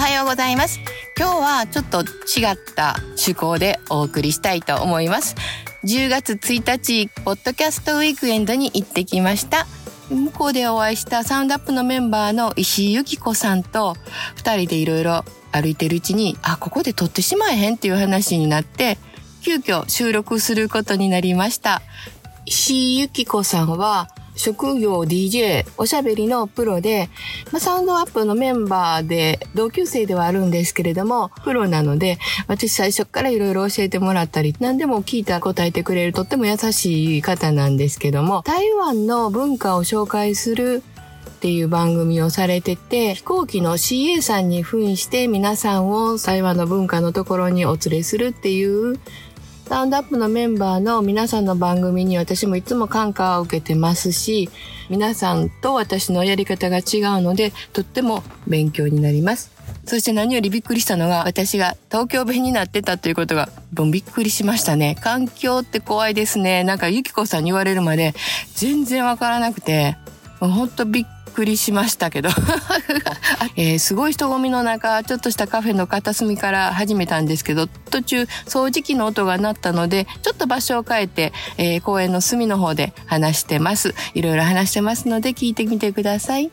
はようございます。今日はちょっと違った趣向でお送りしたいと思います。10月1日ポッドキャストウィークエンドに行ってきました。向こうでお会いしたサウンドアップのメンバーの石井由紀子さんと2人でいろいろ歩いてるうちにあここで撮ってしまえへんっていう話になって急遽収録することになりました。石井由紀子さんは職業 DJ おしゃべりのプロで、まあ、サウンドアップのメンバーで同級生ではあるんですけれどもプロなので私最初からいろいろ教えてもらったり何でも聞いた答えてくれるとっても優しい方なんですけども台湾の文化を紹介するっていう番組をされてて飛行機の CA さんに扮して皆さんを台湾の文化のところにお連れするっていうサウンドアップのメンバーの皆さんの番組に私もいつも感化を受けてますし、皆さんと私のやり方が違うので、とっても勉強になります。そして何よりびっくりしたのが、私が東京弁になってたということが、びっくりしましたね。環境って怖いですね。なんかゆきこさんに言われるまで、全然わからなくて、もうほんとびっくりしましたけど、えー、すごい人混みの中ちょっとしたカフェの片隅から始めたんですけど途中掃除機の音が鳴ったのでちょっと場所を変えて、えー、公園の隅の方で話してますいろいろ話してますので聞いてみてください。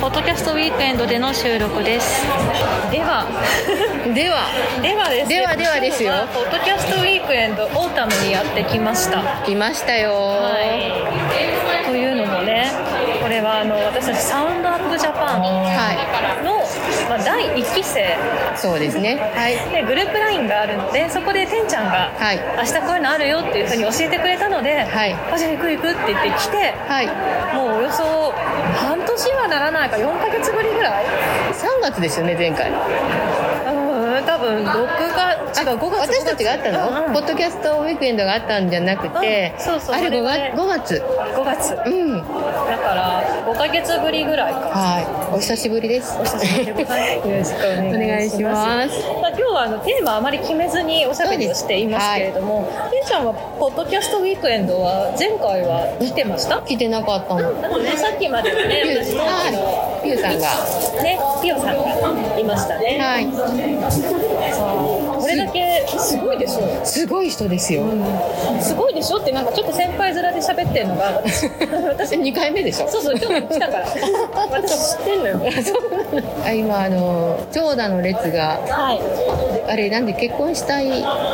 ポッドキャストウィークエンドでの収録です。では。では。ではですではではですよ。ポッドキャストウィークエンドオータムにやってきました。来ましたよ。はい。というのもねこれはあの私たちサウンドアップジャパンの、まあ、第1期生。そうですね。はい。でグループ LINE があるのでそこでてんちゃんが、はい。明日こういうのあるよっていうふうに教えてくれたので、はい。あじゃあ行く行くって言って来てはい。もうおよそ半ならないか4ヶ月ぶりぐらい？3月ですよね前回。うん多分6月違う5月私たちがあったの、うんうん。ポッドキャストウィークエンドがあったんじゃなくて、うんそうそうあれ5それがね月？5月。5月。うん。だから5ヶ月ぶりぐらいか。はい。お久しぶりです。お久しぶりでございます。よろしくおお願いしますはあのテーマあまり決めずにおしゃべりをしていますけれども、てんちゃんはポッドキャストウィークエンドは前回は来てました？来てなかったの。あとねさっきまではねピュー私のピューさんが。ねピオさんがいましたね、はいこれだけすごいでしょ。すごい人ですよ、すごいでしょってなんかちょっと先輩面で喋ってるのが 私私2回目でしょ。そうそうちょっと来たから。私知ってんのよ。あ今あの長蛇の列がはい。あれなんで結婚したい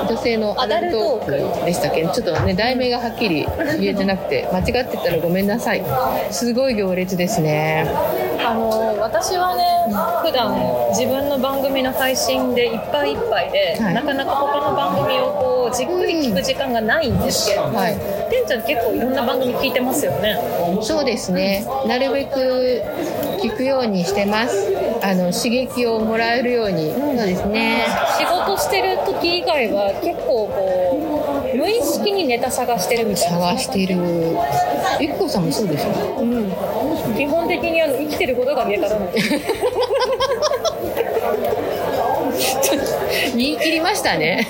女性のアダルトークでしたっけ？ちょっとね題名がはっきり言えてなくて間違ってたらごめんなさい。すごい行列ですねあの私はね普段自分の番組の配信でいっぱいいっぱいで、はい。なかなか他の番組をこうじっくり聞く時間がないんですけれども、はい。てんちゃん結構いろんな番組聞いてますよね。そうですね。なるべく聞くようにしてます。あの刺激をもらえるように、そうですね。仕事してる時以外は結構こう無意識にネタ探してるみたいな。探してる。ゆきこさんもそうですようん、基本的にあの生きてることが見えたらな い言い切りましたね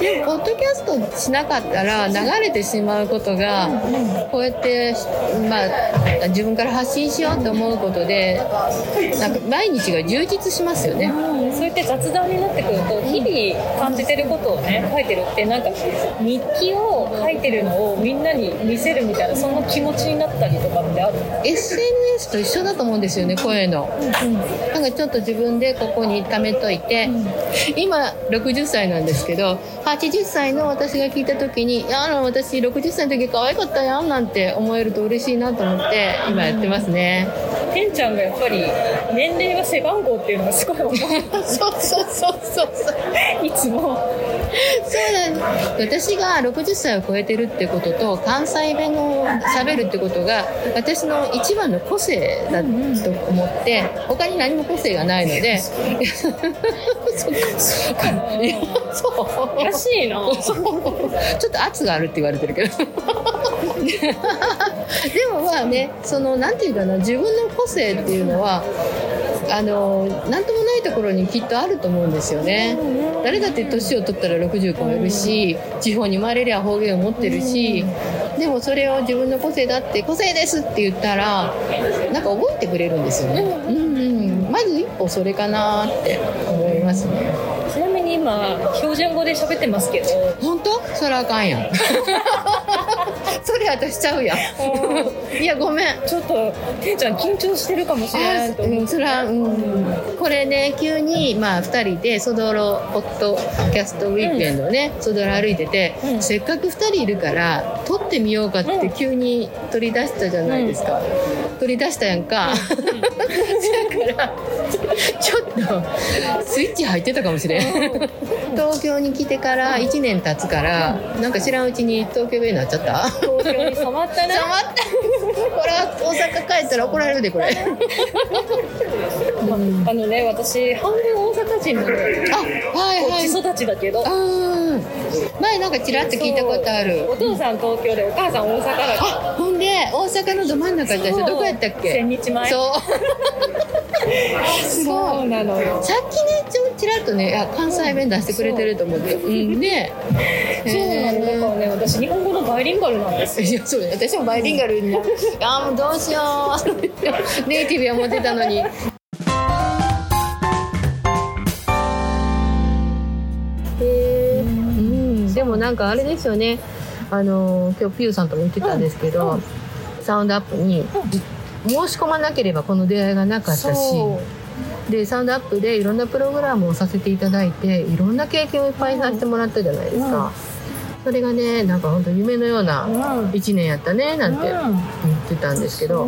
でもポッドキャストしなかったら流れてしまうことがこうやって、まあ、自分から発信しようと思うことでなんか毎日が充実しますよね。そうやって雑談になってくると日々感じてることをね書いてるってなんか日記を書いてるのをみんなに見せるみたいなそんな気持ちになったりとかってある？SNS と一緒だと思うんですよねこういうの。なんかちょっと自分でここに貯めといて、今60歳なんですけど80歳の私が聞いた時に「いやあの私60歳の時可愛かったやん」なんて思えると嬉しいなと思って今やってますね、てんちゃんがやっぱり年齢が背番号っていうのがすごい思うそうそうそうそうそう。いつも。そうなん私が60歳を超えてるってことと関西弁を喋るってことが私の一番の個性だと思って他に何も個性がないので。そっかそうか。そう。らしいな。ちょっと圧があるって言われてるけどでもまあねそのなんていうかな自分の個性っていうのはあの何ともないところにきっとあると思うんですよね。誰だって年を取ったら60超えるし地方に生まれりゃ方言を持ってるしでもそれを自分の個性だって個性ですって言ったらなんか覚えてくれるんですよね。うんうん、まず一歩それかなって思いますね。ちなみに今標準語で喋ってますけど本当？それあかんやん。それ私ちゃうやん。いやごめん。ちょっとてんちゃん緊張してるかもしれないと思うん、それは、うん、これね急にまあ2人でソドロポッドキャストウィークエンドをね、ソドロ歩いてて、うん。せっかく2人いるから撮ってみようかって急に取り出したじゃないですか、取り出したやんか、だからちょっとスイッチ入ってたかもしれん東京に来てから1年経つからなんか知らんうちに東京弁になっちゃった？東京に染まったなちょ待って これは大阪帰ったら怒られるでこれ。あのね私半分大阪人なのあはいこっはいち育ちだけど。前なんかちらっと聞いたことある。お父さん東京でお母さん大阪だからあほんで大阪のど真ん中だしどこやったっけ？千日前。そうそうなのよ。さっきねちょちらっとね関西弁出してくれてると思って。うん。ね そうなのだからね私日本語のバイリンガルなんですよ。い やそう私もバイリンガルになあーもうどうしよう。ネイティブや思ってたのに。でもなんかあれですよね。あの今日ピューさんとも言ってたんですけど、サウンドアップに申し込まなければこの出会いがなかったしでサウンドアップでいろんなプログラムをさせていただいていろんな経験をいっぱいさせてもらったじゃないですか、それがねなんか本当夢のようなうん。1年やったねなんて言ってたんですけど、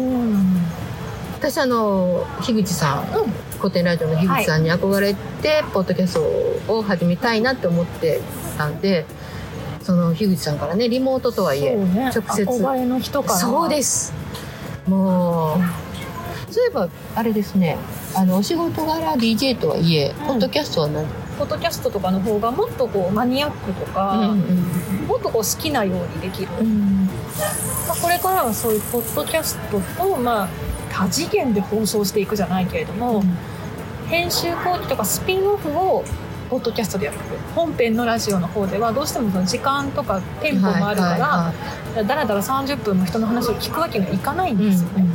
私あの樋口さん、古典ラジオの樋口さんに憧れて、ポッドキャストを始めたいなって思ってたんでその樋口さんからねリモートとはいえ、ね、直接。憧れの人から。そうですもう。そういえばあれですね。あのお仕事柄 DJ とはいえ、ポッドキャストは何、ポッドキャストとかの方がもっとこうマニアックとか、うんもっとこう好きなようにできる、うんまあ、これからはそういうポッドキャストと、まあ、多次元で放送していくじゃないけれども、編集後期とかスピンオフをポッドキャストでやる本編のラジオの方ではどうしてもその時間とかテンポもあるから、はいはいはだらだら30分の人の話を聞くわけにはいかないんいですよね、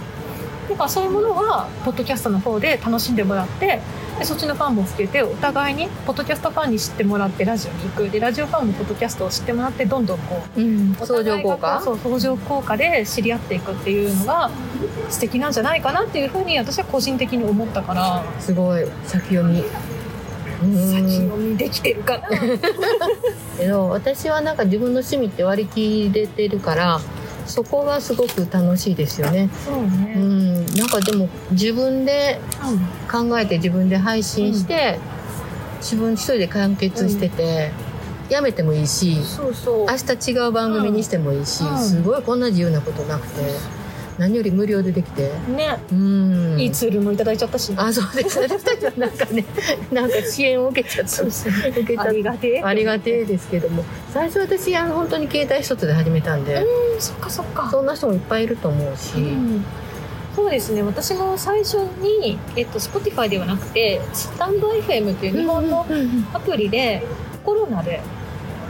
だからそういうものはポッドキャストの方で楽しんでもらってでそっちのファンもつけてお互いにポッドキャストファンに知ってもらってラジオに行く。でラジオファンもポッドキャストを知ってもらってどんどんこううん、お相乗効果？そう相乗効果で知り合っていくっていうのが素敵なんじゃないかなっていうふうに私は個人的に思ったから。すごい。先読み。うん先読みできてるかな。けど私はなんか自分の趣味って割り切れてるからそこがすごく楽しいですよね。そううね、ん、なんかでも自分で考えて自分で配信して、自分一人で完結してて、やめてもいいしそうそう。明日違う番組にしてもいいし、うん。すごいこんな自由なことなくて何より無料でできて。ね、うん。いいツールもいただいちゃったし。あそうです。私たちはなんかねなんか支援を受けちゃった。受けちゃっありがてえ。たありがてえですけども。最初私あの本当に携帯一つで始めたんで、うんそっかそっか。そんな人もいっぱいいると思うし、うん。そうですね。私も最初に、えっと、Spotify ではなくてスタンド FM っていう日本のアプリでコロナで、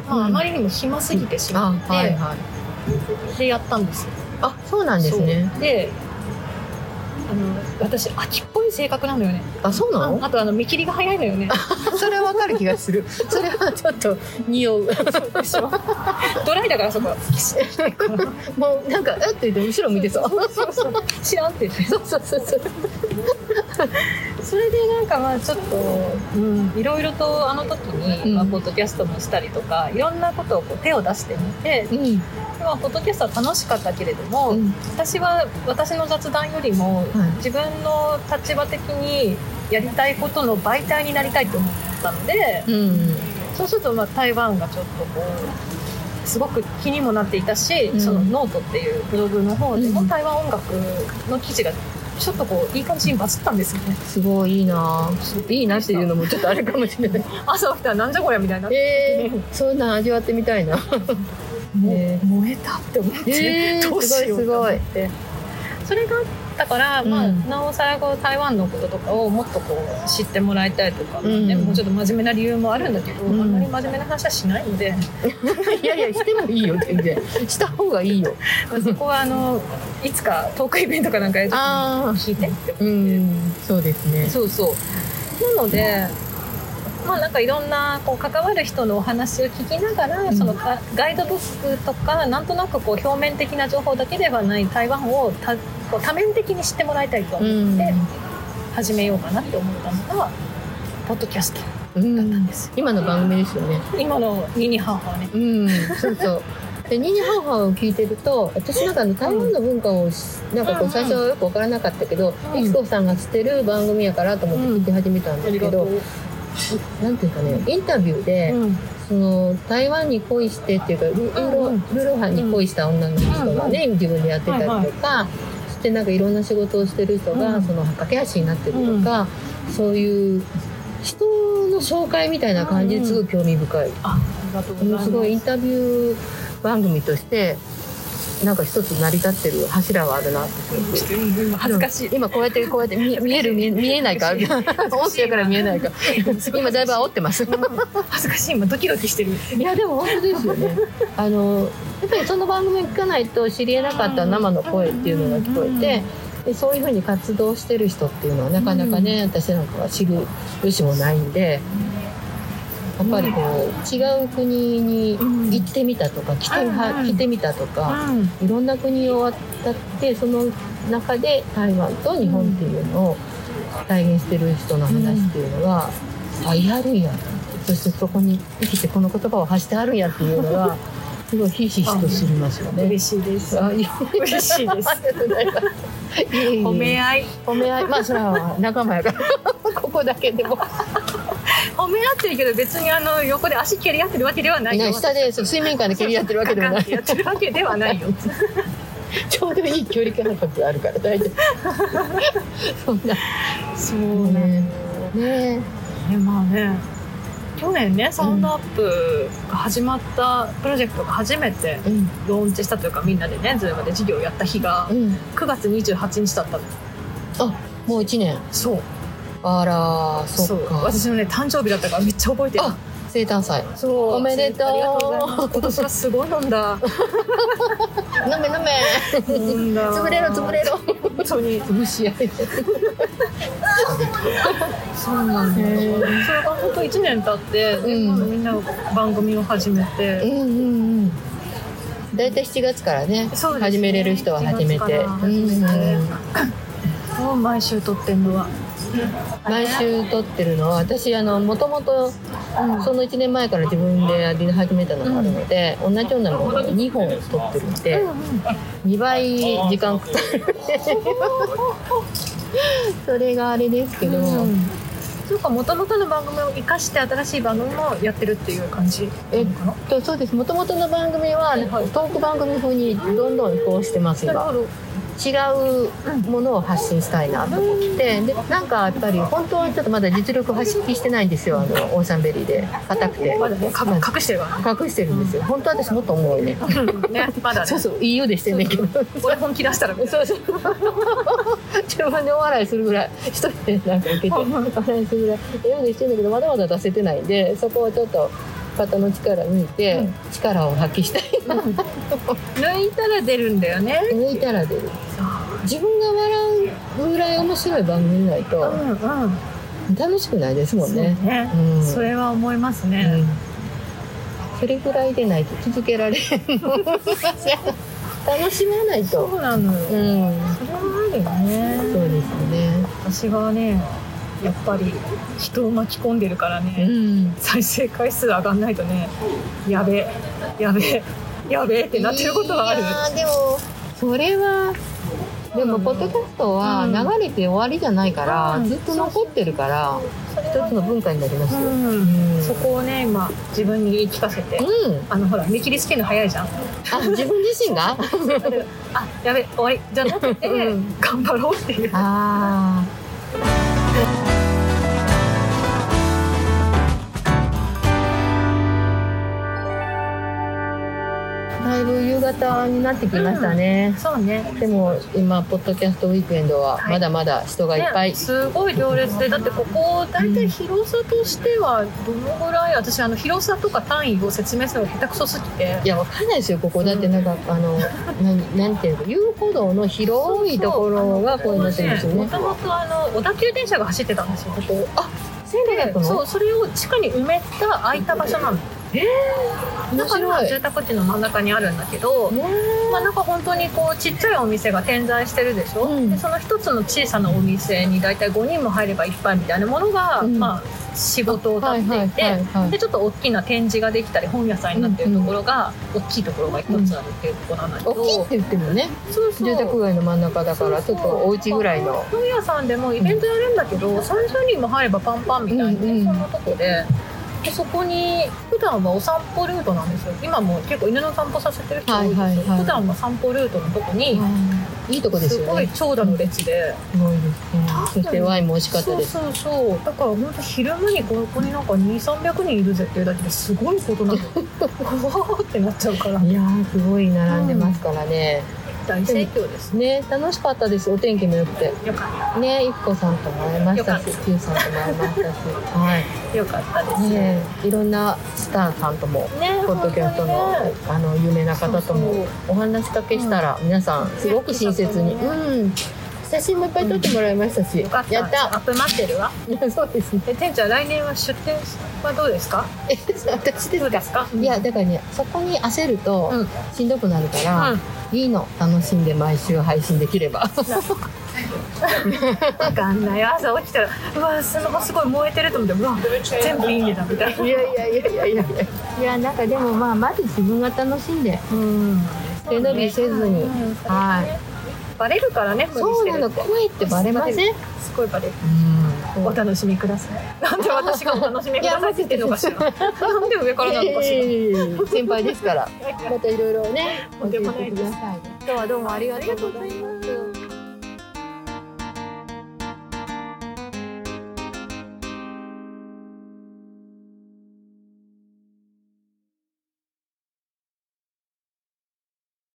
まうん。あ、あまりにも暇すぎてしまあって、はいはい。でやったんですよあそうなんですね。そう。であの私秋っぽい性格なのよね。あそうなの？ああとあの見切りが早いのよね。それはわかる気がする。それはちょっと匂う。でしょ。ドライだからそこ もうなんかえっ？て言って後ろ見てそう。そうそう知らんって言って。そうそうそうそう。それでなんかまあちょっと、うん、いろいろとあの時に、うん。まあ、ポッドキャストもしたりとかいろんなことをこう手を出してみて、うんまあ、ポッドキャストは楽しかったけれども、うん。私は私の雑談よりも、はい。自分の立場的にやりたいことの媒体になりたいと思ったのでうんそうするとまあ台湾がちょっとこうすごく気にもなっていたし、うん。そのノートっていうブログの方でもうん。台湾音楽の記事がちょっとこういい感じにバズったんですよね。すごいいいな。いいなっていうのもちょっとあれかもしれない。朝起きたらなんじゃこりゃみたいな。えー、そんなん味わってみたいなもう燃えたって思って、えー どうしようと思っすごいてそれがあったから、まあうんなおさらこう台湾のこととかをもっとこう知ってもらいたいとか、うん。ねもうちょっと真面目な理由もあるんだけど、うん。あんまり真面目な話はしないので、いやいやしてもいいよ全然。した方がいいよ。まあそこはあのいつかトークイベントかなんかやるときあに聞いてってう思って。ん。そうですね。そうそう。なのでまあなんかいろんなこう関わる人のお話を聞きながら、ん。そのガガイドブックとかなんとなくこう表面的な情報だけではない台湾をたこう多面的に知ってもらいたいと思うんって始めようかなって思ったのがポッドキャストうんだったんですよ。今の番組ですよね。今のニニハーハーね。うん。そうそう。でニーニーハーハーを聞いてると私なんか台湾の文化をしなんかこう最初はよく分からなかったけどうん。いきこさんがしてる番組やからと思って聞き始めたんですけど、うなんていうかねインタビューで、ん。その台湾に恋してっていうかルルルハンに恋した女の人がね、自分でやってたりとか、そしてなんかいろんな仕事をしてる人が、うん。その駆け足になってるとか、そういう人の紹介みたいな感じですごい興味深い、あありがとうございます。すごいインタビュー番組としてなんか一つ成り立ってる柱があるなって恥ずかしい。今こうやってこうやって見見える見え見えないか。音声から見えないか。今だいぶ煽ってます。恥ずかしい。今ドキドキしてる。いやでも本当ですよね。あのやっぱりその番組を聞かないと知りえなかった生の声っていうのが聞こえてでそういうふうに活動してる人っていうのはなかなかね、私なんかは知る由もないんでやっぱりこう違う国に行ってみたとか来て,、うん来てみたとか、うん。いろんな国を渡ってその中で台湾と日本っていうのを体現してる人の話っていうのが、あいあるんや。そしてそこに生きてこの言葉を発してあるんやっていうのがすごいひしひしと知りますよね。嬉しいです。嬉しいです。褒め合い。褒め合い。まあそれは仲間やから。ここだけでも褒め合ってるけど別にあの横で足蹴り合ってるわけではないよ。ね下でそう水面下で蹴り合ってるわけでもない。やってるわけではないよちょうどいい距離感覚があるから大丈夫そんなそうねねねまあね去年ねサウンドアップが始まったプロジェクトが初めてうんローンチしたというかみんなでねズームで授業をやった日がうん9月28日だったのあもう一年そうあらそっか。私のね誕生日だったからめっちゃ覚えてる。あ生誕祭。そう。おめでとう。今年はすごい飲んだ。飲め飲め。飲んだ。潰れろ潰れろ。本当に。潰し合いそうなんだよ。それが本当1年経って、うん。みんな番組を始めて、うんうんうん。大体7月からねね。始めれる人は始めて、7月から始めてうん。もう毎週撮ってんのは毎週撮ってるのは私あのもともとその1年前から自分でやり始めたのがあるので、同じようなものを2本撮ってるんで、2倍時間かかる それがあれですけど、うん。そうか元々の番組を生かして新しい番組もやってるっていう感じえっとそうです。もともとの番組はトーク番組風にどんどん移行してます今ななるほど違うものを発信したいなと思って。でなんかやっぱり本当はちょっとまだ実力を発揮してないんですよ。あのオーシャンベリーで。硬くて。まだね隠してるから隠してるんですよ。本当は私もっと重いねねねまだね。そうそういいようでしてんねんけど。俺本気出したらそうそう。自分でお笑いするぐらい。一人でなんか受けて。お笑いするぐらい。ええようでしてんだけどまだまだ出せてないんでそこをちょっと肩の力抜いて、うん。力を発揮したい。なと 抜いたら出るんだよね。抜いたら出る。自分が笑うぐらい面白い番組ないとうんうん。楽しくないですもんね。そうね。うん。それは思いますね、うん。それぐらいでないと続けられんの。楽しまないと。そうなのよ、うん、それはあるよね。そうですね。私がねやっぱり人を巻き込んでるからうね、ん。再生回数上がんないとねやべえ。やべえ。やべえってなってることはある。でもそれはでもポッドキャストはうん。流れて終わりじゃないから、うん。ずっと残ってるから一つの文化になりますよ。うん。うん。そこをね今自分に言い聞かせて、うん。あのほら見切りつけるの早いじゃん。あ自分自身が？あやべえ終わり。じゃなくて、うん。頑張ろうっていう。ああ。だいぶ夕方になってきましたね、そうね。でも今ポッドキャストウィークエンドはまだまだ人がいっぱい、ね、すごい行列でだってここ大体広さとしてはどのぐらい私あの広さとか単位を説明するのが下手くそすぎて。いやわかんないですよここだってなんかあの なんなんていうの遊歩道の広いところがこういうのってるんですよね。もともとあの小田急電車が走ってたんですよここ。あそうそれを地下に埋めた空いた場所なのえー、だから面白い住宅地の真ん中にあるんだけど、ねまあなんか本当にこうちっちゃいお店が点在してるでしょ、うん。でその一つの小さなお店に大体5人も入ればいっぱいみたいなものが、うん。まあ仕事を立っていて、でちょっと大きな展示ができたり本屋さんになってるところが、大きいところが一つあるっていうところなんだけど、大きいって言ってもね。そうそう。住宅街の真ん中だからちょっとお家ぐらいの。本屋さんでもイベントやるんだけど、30人も入ればパンパンみたいな、ねうんうん。そんなとこででそこに普段はお散歩ルートなんですよ。今も結構犬の散歩させてる人多いですよ、はいはいはい。普段は散歩ルートのとこに、い。いとこですすごいよね。長蛇の列で、すごいですね。そしてワインも美味しかったです。そうそうそう。だから本当昼間にここになんか2300人いるぜっていうだけですごいことなの わーってなっちゃうから。いやーすごい並んでますからね、大盛況ですね。楽しかったです。お天気も良くて。よかねゆきこさんとも会えましたしよかっ Q さんとも会えましたし。はい。ったよかったですねいろんなスターさんともねポッドキャストのね。あの有名な方ともお話しかけしたら皆さんすごく親切にねうん写真もいっぱい撮ってもらいましたし。よかった。やった。アップ待ってるわ。そうですね。え店長来年は出店はどうですか？え私ですか？いやだからねそこに焦るとうん。しんどくなるから、いいの。楽しんで毎週配信できれば。わかんない朝起きたらうわスマホすごい燃えてると思ってうわ全部いいねだみたいな。いやいやいやいやいやいや。なんかでもまあまず自分が楽しんでうん。背伸びせずに、うんはいバレるからね無理そうしてるって。なの声ってバレません？すごいバレる。うん。お楽しみください。なんで私がお楽しみくださいって言ってんのかしら。なんで上からなのかしらいやいやいや先輩ですから。またいろいろね教えてください今日はどうもありがとうございます